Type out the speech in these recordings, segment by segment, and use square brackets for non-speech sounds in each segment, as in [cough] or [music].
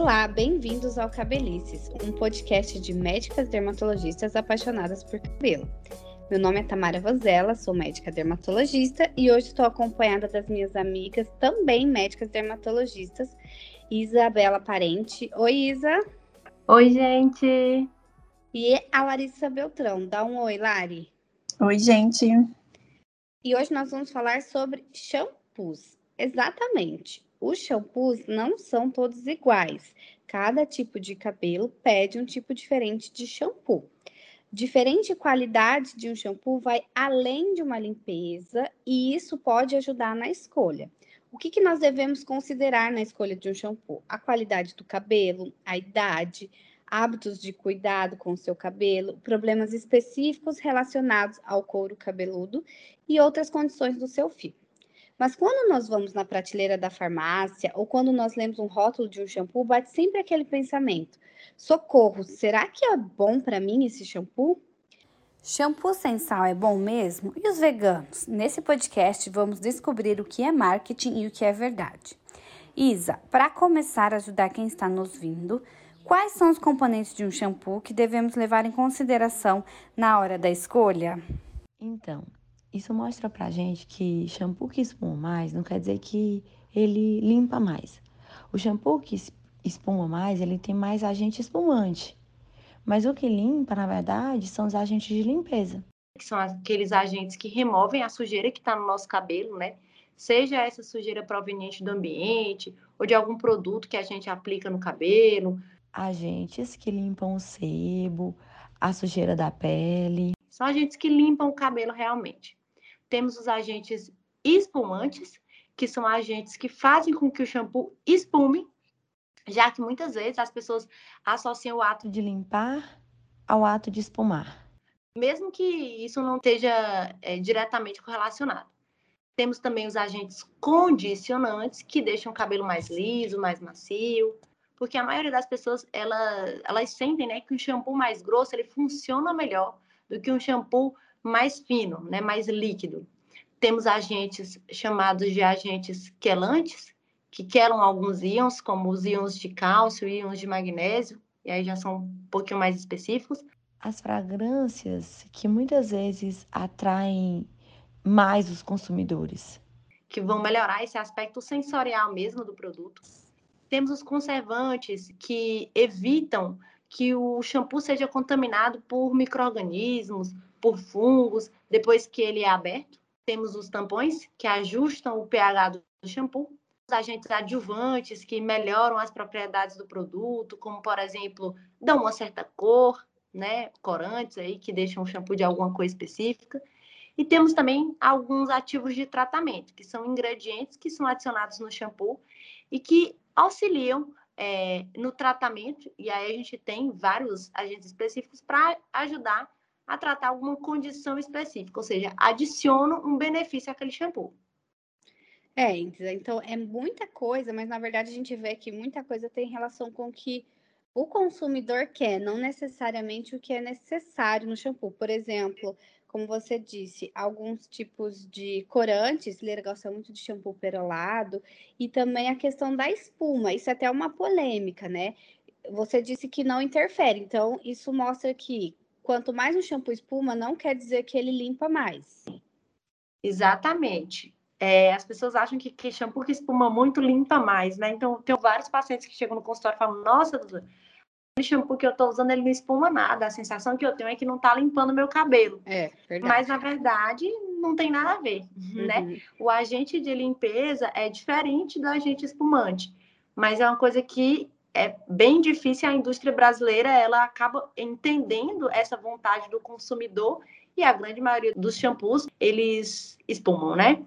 Olá, bem-vindos ao Cabelices, um podcast de médicas dermatologistas apaixonadas por cabelo. Meu nome é Tamara Vanzella, sou médica dermatologista e hoje estou acompanhada das minhas amigas, também médicas dermatologistas, Isabela Parente. Oi, Isa. Oi, gente. E a Larissa Beltrão. Dá um oi, Lari. Oi, gente. E hoje nós vamos falar sobre shampoos. Exatamente. Os shampoos não são todos iguais. Cada tipo de cabelo pede um tipo diferente de shampoo. Diferente qualidade de um shampoo vai além de uma limpeza e isso pode ajudar na escolha. O que, que nós devemos considerar na escolha de um shampoo? A qualidade do cabelo, a idade, hábitos de cuidado com o seu cabelo, problemas específicos relacionados ao couro cabeludo e outras condições do seu fio. Mas quando nós vamos na prateleira da farmácia ou quando nós lemos um rótulo de um shampoo, bate sempre aquele pensamento: socorro, será que é bom para mim esse shampoo? Shampoo sem sal é bom mesmo? E os veganos? Nesse podcast vamos descobrir o que é marketing e o que é verdade. Isa, para começar a ajudar quem está nos vindo, quais são os componentes de um shampoo que devemos levar em consideração na hora da escolha? Então, isso mostra pra gente que shampoo que espuma mais não quer dizer que ele limpa mais. O shampoo que espuma mais, ele tem mais agente espumante. Mas o que limpa, na verdade, são os agentes de limpeza. Que são aqueles agentes que removem a sujeira que está no nosso cabelo, né? Seja essa sujeira proveniente do ambiente ou de algum produto que a gente aplica no cabelo. Agentes que limpam o sebo, a sujeira da pele. São agentes que limpam o cabelo realmente. Temos os agentes espumantes, que são agentes que fazem com que o shampoo espume, já que muitas vezes as pessoas associam o ato de limpar ao ato de espumar. Mesmo que isso não esteja é, diretamente correlacionado. Temos também os agentes condicionantes, que deixam o cabelo mais liso, mais macio, porque a maioria das pessoas, ela, elas sentem né, que um shampoo mais grosso, ele funciona melhor do que um shampoo mais fino, né, mais líquido. Temos agentes chamados de agentes quelantes, que quelam alguns íons, como os íons de cálcio e íons de magnésio, e aí já são um pouquinho mais específicos. As fragrâncias que muitas vezes atraem mais os consumidores. Que vão melhorar esse aspecto sensorial mesmo do produto. Temos os conservantes que evitam que o shampoo seja contaminado por micro-organismos, por fungos, depois que ele é aberto. Temos os tampões, que ajustam o pH do shampoo. Os agentes adjuvantes, que melhoram as propriedades do produto, como, por exemplo, dão uma certa cor, né? Corantes aí, que deixam o shampoo de alguma cor específica. E temos também alguns ativos de tratamento, que são ingredientes que são adicionados no shampoo e que auxiliam é, no tratamento. E aí a gente tem vários agentes específicos para ajudar a tratar alguma condição específica, ou seja, adiciono um benefício àquele shampoo. É, então é muita coisa, mas na verdade a gente vê que muita coisa tem relação com o que o consumidor quer, não necessariamente o que é necessário no shampoo. Por exemplo, como você disse, alguns tipos de corantes, ele gosta muito de shampoo perolado, e também a questão da espuma, isso é até uma polêmica, né? Você disse que não interfere, então isso mostra que quanto mais um shampoo espuma, não quer dizer que ele limpa mais. Exatamente. É, as pessoas acham que, que shampoo que espuma muito limpa mais, né? Então, tem vários pacientes que chegam no consultório e falam: Nossa, shampoo que eu tô usando, ele não espuma nada. A sensação que eu tenho é que não tá limpando meu cabelo. É, verdade. Mas, na verdade, não tem nada a ver, né? uhum. né? O agente de limpeza é diferente do agente espumante. Mas é uma coisa que é bem difícil a indústria brasileira ela acaba entendendo essa vontade do consumidor e a grande maioria dos shampoos eles espumam, né?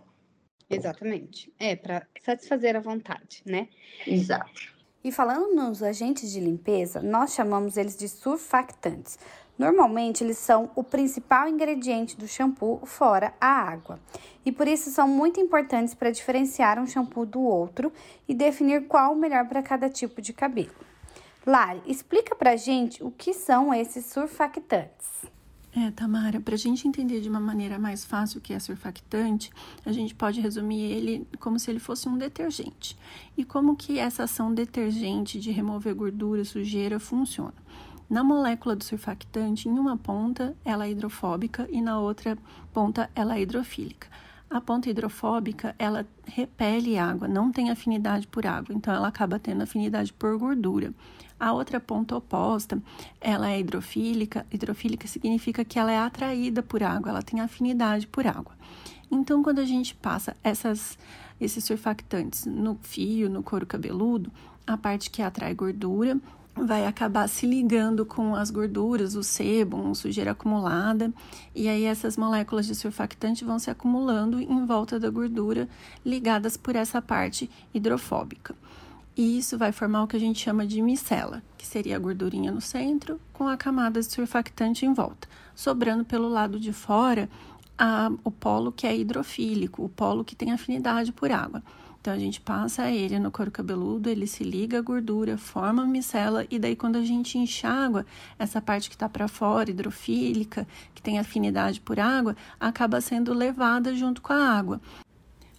Exatamente. É para satisfazer a vontade, né? Exato. E falando nos agentes de limpeza, nós chamamos eles de surfactantes. Normalmente, eles são o principal ingrediente do shampoo, fora a água. E por isso são muito importantes para diferenciar um shampoo do outro e definir qual o melhor para cada tipo de cabelo. Lari, explica pra gente o que são esses surfactantes. É, Tamara, para a gente entender de uma maneira mais fácil o que é surfactante, a gente pode resumir ele como se ele fosse um detergente. E como que essa ação detergente de remover gordura, sujeira funciona? Na molécula do surfactante, em uma ponta ela é hidrofóbica e na outra ponta ela é hidrofílica. A ponta hidrofóbica, ela repele água, não tem afinidade por água, então ela acaba tendo afinidade por gordura. A outra ponta oposta, ela é hidrofílica. Hidrofílica significa que ela é atraída por água, ela tem afinidade por água. Então, quando a gente passa essas, esses surfactantes no fio, no couro cabeludo, a parte que atrai gordura vai acabar se ligando com as gorduras, o sebo, sujeira acumulada, e aí essas moléculas de surfactante vão se acumulando em volta da gordura, ligadas por essa parte hidrofóbica. E isso vai formar o que a gente chama de micela, que seria a gordurinha no centro com a camada de surfactante em volta, sobrando pelo lado de fora a, o polo que é hidrofílico, o polo que tem afinidade por água. Então a gente passa ele no couro cabeludo, ele se liga à gordura, forma a micela e daí quando a gente enxágua, essa parte que está para fora, hidrofílica, que tem afinidade por água, acaba sendo levada junto com a água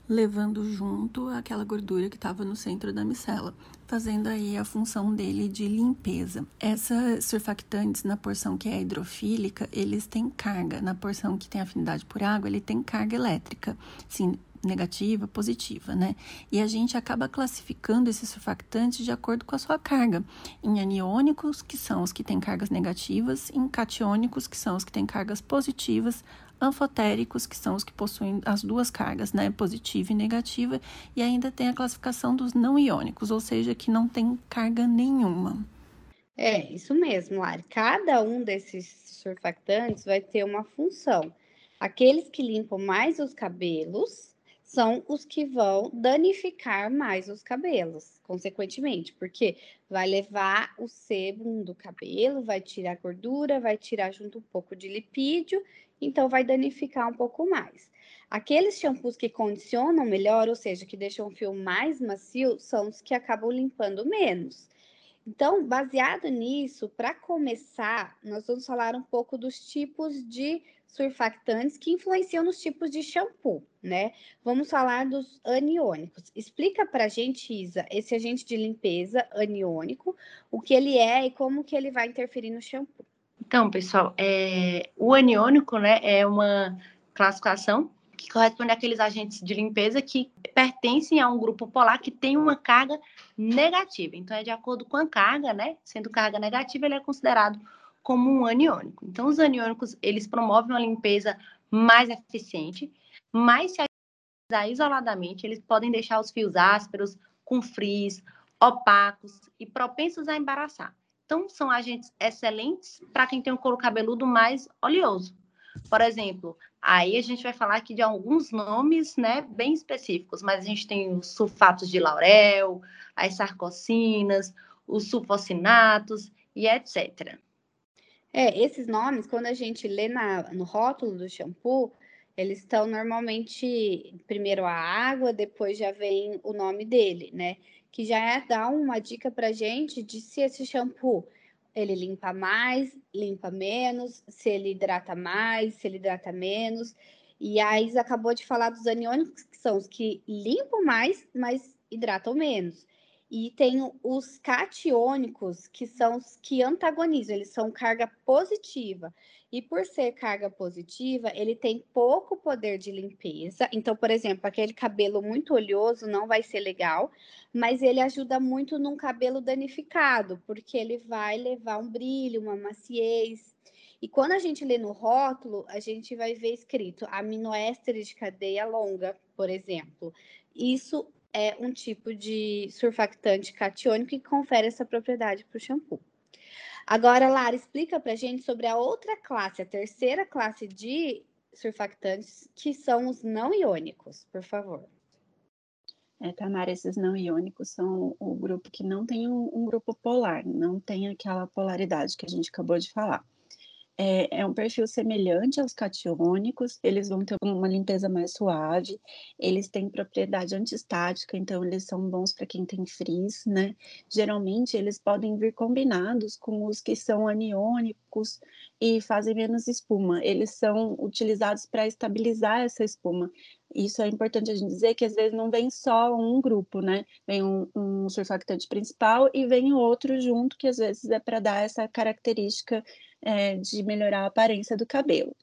levando junto aquela gordura que estava no centro da micela, fazendo aí a função dele de limpeza. Essas surfactantes na porção que é hidrofílica, eles têm carga. Na porção que tem afinidade por água, ele tem carga elétrica. Sim, negativa, positiva, né? E a gente acaba classificando esses surfactantes de acordo com a sua carga, em aniônicos, que são os que têm cargas negativas, em catiônicos, que são os que têm cargas positivas, anfotéricos, que são os que possuem as duas cargas, né, positiva e negativa, e ainda tem a classificação dos não iônicos, ou seja, que não tem carga nenhuma. É, isso mesmo, Lari. Cada um desses surfactantes vai ter uma função. Aqueles que limpam mais os cabelos são os que vão danificar mais os cabelos, consequentemente, porque vai levar o sebo do cabelo, vai tirar gordura, vai tirar junto um pouco de lipídio então vai danificar um pouco mais. Aqueles shampoos que condicionam melhor, ou seja, que deixam o fio mais macio, são os que acabam limpando menos. Então, baseado nisso, para começar, nós vamos falar um pouco dos tipos de surfactantes que influenciam nos tipos de shampoo, né? Vamos falar dos aniônicos. Explica para a gente, Isa, esse agente de limpeza aniônico, o que ele é e como que ele vai interferir no shampoo. Então, pessoal, é, o aniônico né, é uma classificação que corresponde àqueles agentes de limpeza que pertencem a um grupo polar que tem uma carga negativa. Então, é de acordo com a carga, né? Sendo carga negativa, ele é considerado como um aniônico. Então, os aniônicos, eles promovem uma limpeza mais eficiente, mas se utilizar isoladamente, eles podem deixar os fios ásperos, com frizz, opacos e propensos a embaraçar. Então, são agentes excelentes para quem tem um couro cabeludo mais oleoso. Por exemplo, aí a gente vai falar aqui de alguns nomes, né, bem específicos, mas a gente tem os sulfatos de laurel, as sarcocinas, os sulfocinatos e etc. É, esses nomes, quando a gente lê na, no rótulo do shampoo, eles estão normalmente primeiro a água, depois já vem o nome dele, né? que já é dar uma dica para gente de se esse shampoo ele limpa mais, limpa menos, se ele hidrata mais, se ele hidrata menos. E a Isa acabou de falar dos aniônicos, que são os que limpam mais, mas hidratam menos. E tem os catiônicos, que são os que antagonizam, eles são carga positiva. E por ser carga positiva, ele tem pouco poder de limpeza. Então, por exemplo, aquele cabelo muito oleoso não vai ser legal, mas ele ajuda muito num cabelo danificado, porque ele vai levar um brilho, uma maciez. E quando a gente lê no rótulo, a gente vai ver escrito aminoéster de cadeia longa, por exemplo. Isso é um tipo de surfactante catiônico que confere essa propriedade para o shampoo. Agora, Lara, explica para a gente sobre a outra classe, a terceira classe de surfactantes, que são os não iônicos, por favor. É, Tamara, esses não iônicos são o grupo que não tem um, um, grupo polar, não tem aquela polaridade que a gente acabou de falar. É, é, um perfil semelhante aos catiônicos, eles vão ter uma limpeza mais suave, eles têm propriedade antistática, então eles são bons para quem tem frizz, né? Geralmente eles podem vir combinados com os que são aniônicos e fazem menos espuma. Eles são utilizados para estabilizar essa espuma. Isso é importante a gente dizer que às vezes não vem só um grupo, né? Vem um, um surfactante principal e vem outro junto, que às vezes é para dar essa característica é, de melhorar a aparência do cabelo.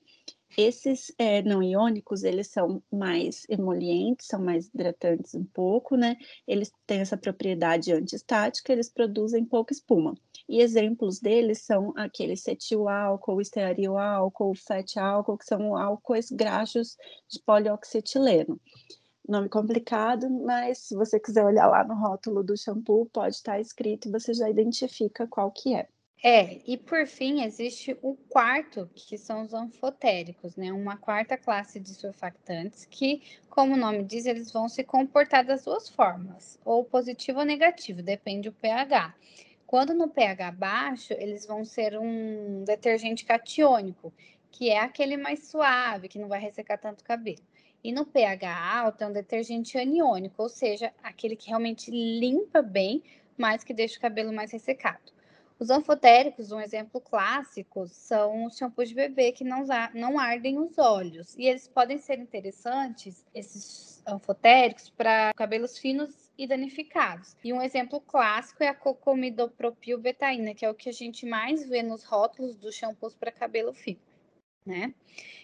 Esses é, não iônicos, eles são mais emolientes, são mais hidratantes um pouco, né? Eles têm essa propriedade antistática, eles produzem pouca espuma. E exemplos deles são aqueles cetil álcool, estearil álcool, fat álcool, que são álcoois graxos de polioxetileno. Nome complicado, mas se você quiser olhar lá no rótulo do shampoo, pode estar escrito e você já identifica qual que é. É, e por fim existe o quarto, que são os anfotéricos, né? Uma quarta classe de surfactantes que, como o nome diz, eles vão se comportar das duas formas, ou positivo ou negativo, depende do pH. Quando no pH baixo, eles vão ser um detergente catiônico, que é aquele mais suave, que não vai ressecar tanto o cabelo. E no pH alto é um detergente aniônico, ou seja, aquele que realmente limpa bem, mas que deixa o cabelo mais ressecado. Os anfotéricos, um exemplo clássico, são os shampoos de bebê que não, não ardem os olhos. E eles podem ser interessantes, esses anfotéricos, para cabelos finos e danificados. E um exemplo clássico é a cocomidopropilbetaína, que é o que a gente mais vê nos rótulos dos shampoos para cabelo fino, né?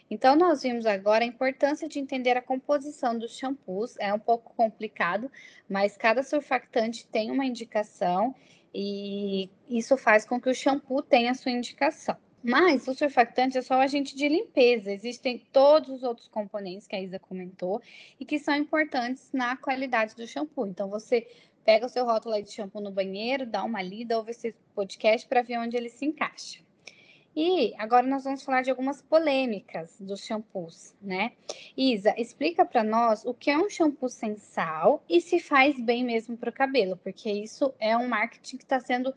Então, nós vimos agora a importância de entender a composição dos shampoos. É um pouco complicado, mas cada surfactante tem uma indicação e isso faz com que o shampoo tenha sua indicação. Mas o surfactante é só o agente de limpeza. Existem todos os outros componentes que a Isa comentou e que são importantes na qualidade do shampoo. Então, você pega o seu rótulo de shampoo no banheiro, dá uma lida, ouve esse podcast para ver onde ele se encaixa. E agora nós vamos falar de algumas polêmicas dos shampoos, né? Isa, explica para nós o que é um shampoo sem sal e se faz bem mesmo para o cabelo, porque isso é um marketing que está sendo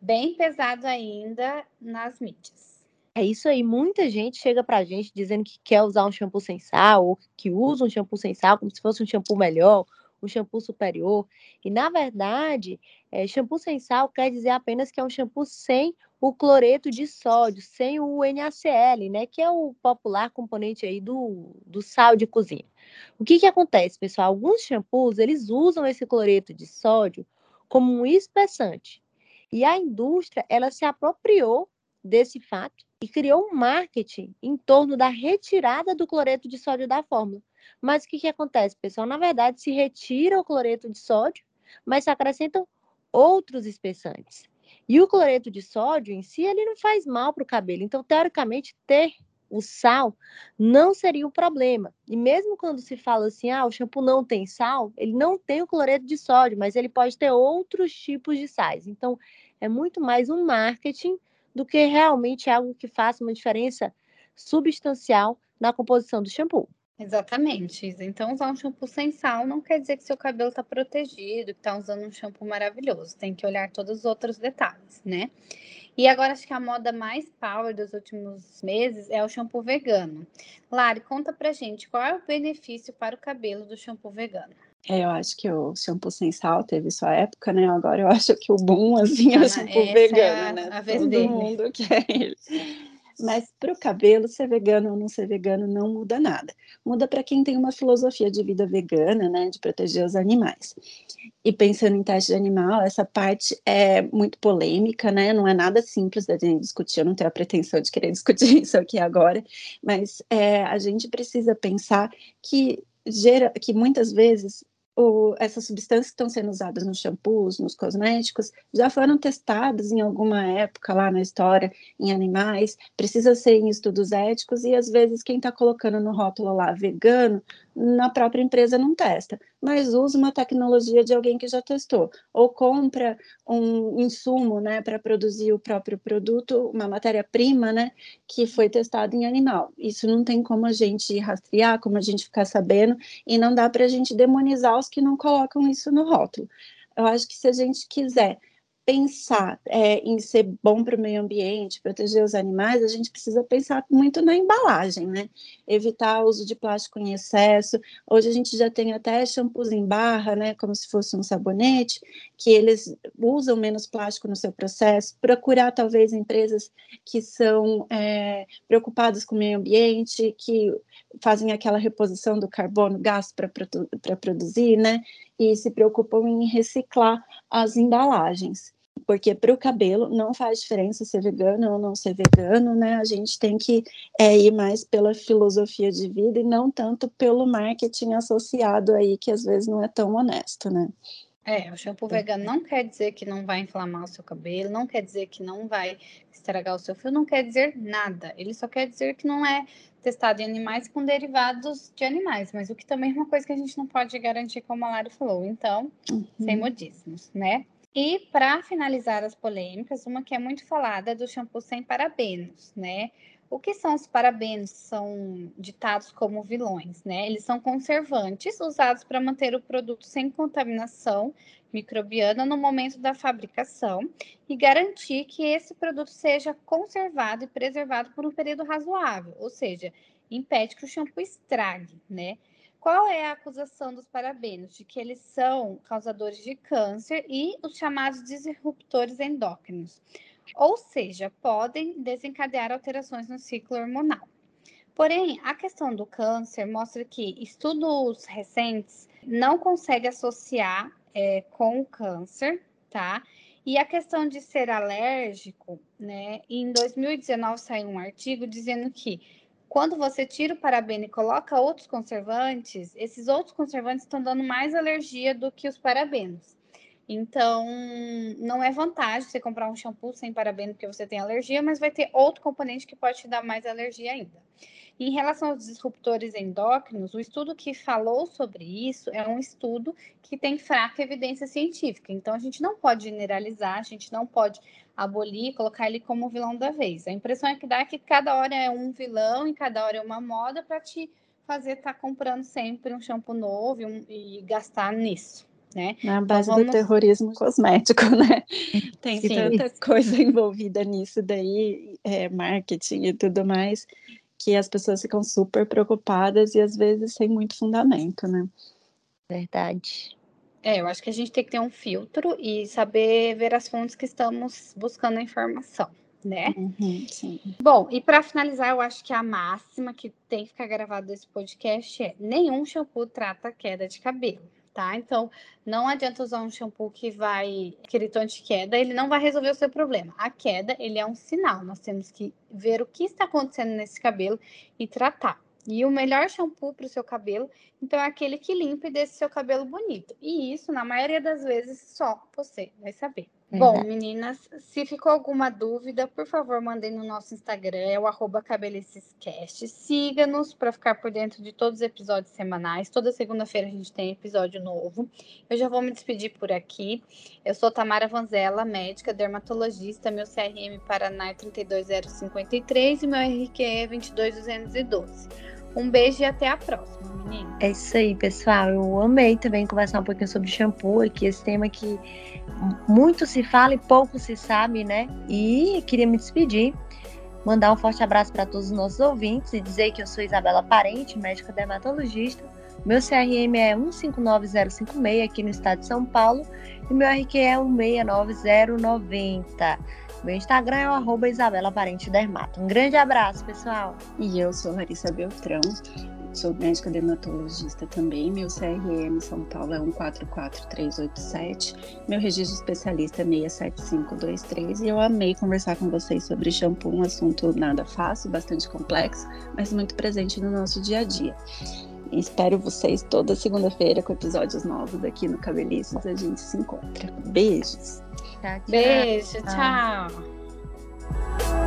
bem pesado ainda nas mídias. É isso aí, muita gente chega pra gente dizendo que quer usar um shampoo sem sal, ou que usa um shampoo sem sal como se fosse um shampoo melhor, um shampoo superior. E, na verdade, é, shampoo sem sal quer dizer apenas que é um shampoo sem o cloreto de sódio, sem o NaCl, né, que é o popular componente aí do, do sal de cozinha. O que que acontece, pessoal? Alguns shampoos, eles usam esse cloreto de sódio como um espessante. E a indústria, ela se apropriou desse fato e criou um marketing em torno da retirada do cloreto de sódio da fórmula. Mas o que, que acontece, pessoal? Na verdade, se retira o cloreto de sódio, mas se acrescentam outros espessantes. E o cloreto de sódio em si, ele não faz mal para o cabelo. Então, teoricamente, ter o sal não seria um problema. E mesmo quando se fala assim, ah, o shampoo não tem sal, ele não tem o cloreto de sódio, mas ele pode ter outros tipos de sais. Então, é muito mais um marketing do que realmente algo que faça uma diferença substancial na composição do shampoo. Exatamente. Então, usar um shampoo sem sal não quer dizer que seu cabelo está protegido, que está usando um shampoo maravilhoso. Tem que olhar todos os outros detalhes, né? E agora acho que a moda mais power dos últimos meses é o shampoo vegano. Lari, conta pra gente qual é o benefício para o cabelo do shampoo vegano. É, eu acho que o shampoo sem sal teve sua época, né? Agora eu acho que o boom, assim, é o ah, shampoo vegano, é a, né? A vez Todo dele. mundo quer ele. Mas para o cabelo, ser vegano ou não ser vegano não muda nada. Muda para quem tem uma filosofia de vida vegana, né, de proteger os animais. E pensando em teste de animal, essa parte é muito polêmica, né? Não é nada simples da gente discutir. Eu não tenho a pretensão de querer [laughs] discutir isso aqui agora, mas é, a gente precisa pensar que gera, que muitas vezes o, essas substâncias que estão sendo usadas nos shampoos, nos cosméticos, já foram testadas em alguma época lá na história em animais, precisa ser em estudos éticos e às vezes quem está colocando no rótulo lá vegano na própria empresa não testa, mas usa uma tecnologia de alguém que já testou, ou compra um insumo, né, para produzir o próprio produto, uma matéria-prima, né, que foi testado em animal. Isso não tem como a gente rastrear, como a gente ficar sabendo, e não dá para a gente demonizar os que não colocam isso no rótulo. Eu acho que se a gente quiser pensar é, em ser bom para o meio ambiente, proteger os animais, a gente precisa pensar muito na embalagem, né? Evitar o uso de plástico em excesso. Hoje a gente já tem até shampoos em barra, né? Como se fosse um sabonete, que eles usam menos plástico no seu processo. Procurar, talvez, empresas que são é, preocupadas com o meio ambiente, que fazem aquela reposição do carbono gasto para produzir, né? E se preocupam em reciclar as embalagens. Porque para o cabelo não faz diferença ser vegano ou não ser vegano, né? A gente tem que é, ir mais pela filosofia de vida e não tanto pelo marketing associado aí, que às vezes não é tão honesto, né? É, o shampoo vegano não quer dizer que não vai inflamar o seu cabelo, não quer dizer que não vai estragar o seu fio, não quer dizer nada. Ele só quer dizer que não é testado em animais com derivados de animais, mas o que também é uma coisa que a gente não pode garantir, como a Lara falou. Então, uhum. sem modismos, né? E para finalizar as polêmicas, uma que é muito falada é do shampoo sem parabenos, né? O que são os parabenos? São ditados como vilões, né? Eles são conservantes usados para manter o produto sem contaminação microbiana no momento da fabricação e garantir que esse produto seja conservado e preservado por um período razoável, ou seja, impede que o shampoo estrague, né? Qual é a acusação dos parabenos? De que eles são causadores de câncer e os chamados disruptores endócrinos, ou seja, podem desencadear alterações no ciclo hormonal. Porém, a questão do câncer mostra que estudos recentes não conseguem associar é, com o câncer, tá? E a questão de ser alérgico, né? Em 2019 saiu um artigo dizendo que quando você tira o parabeno e coloca outros conservantes, esses outros conservantes estão dando mais alergia do que os parabenos. Então, não é vantagem você comprar um shampoo sem parabeno porque você tem alergia, mas vai ter outro componente que pode te dar mais alergia ainda. Em relação aos disruptores endócrinos, o estudo que falou sobre isso é um estudo que tem fraca evidência científica. Então, a gente não pode generalizar, a gente não pode abolir, colocar ele como vilão da vez. A impressão é que dá que cada hora é um vilão e cada hora é uma moda para te fazer estar tá comprando sempre um shampoo novo e, um, e gastar nisso. Né? Na então, base então, vamos... do terrorismo cosmético, [laughs] né? Tem Sim. tanta coisa envolvida nisso daí, é, marketing e tudo mais, que as pessoas ficam super preocupadas e às vezes sem muito fundamento, né? Verdade. É, eu acho que a gente tem que ter um filtro e saber ver as fontes que estamos buscando a informação, né? Uhum, sim. Bom, e para finalizar, eu acho que a máxima que tem que ficar gravada desse podcast é: nenhum shampoo trata queda de cabelo tá? Então, não adianta usar um shampoo que vai, de queda, ele não vai resolver o seu problema. A queda, ele é um sinal, nós temos que ver o que está acontecendo nesse cabelo e tratar. E o melhor shampoo para o seu cabelo, então, é aquele que limpa e deixa o seu cabelo bonito. E isso, na maioria das vezes, só você vai saber. Bom, meninas, se ficou alguma dúvida, por favor, mandem no nosso Instagram, é o arroba cabelicescast. Siga-nos para ficar por dentro de todos os episódios semanais. Toda segunda-feira a gente tem episódio novo. Eu já vou me despedir por aqui. Eu sou Tamara Vanzella, médica, dermatologista. Meu CRM Paraná é 32053 e meu RQ é 22212. Um beijo e até a próxima, menina. É isso aí, pessoal. Eu amei também conversar um pouquinho sobre shampoo aqui, esse tema que muito se fala e pouco se sabe, né? E queria me despedir, mandar um forte abraço para todos os nossos ouvintes e dizer que eu sou Isabela Parente, médica dermatologista. Meu CRM é 159056 aqui no estado de São Paulo e meu RQ é 169090. Meu Instagram é o arroba Isabela Parente Dermato. Um grande abraço, pessoal. E eu sou Larissa Beltrão sou médica dermatologista também. Meu CRM São Paulo é 144387. Meu registro especialista é 67523. E eu amei conversar com vocês sobre shampoo, um assunto nada fácil, bastante complexo, mas muito presente no nosso dia a dia. Espero vocês toda segunda-feira com episódios novos aqui no Cabelistas. A gente se encontra. Beijos. Tchau, tchau. Beijo, tchau. tchau.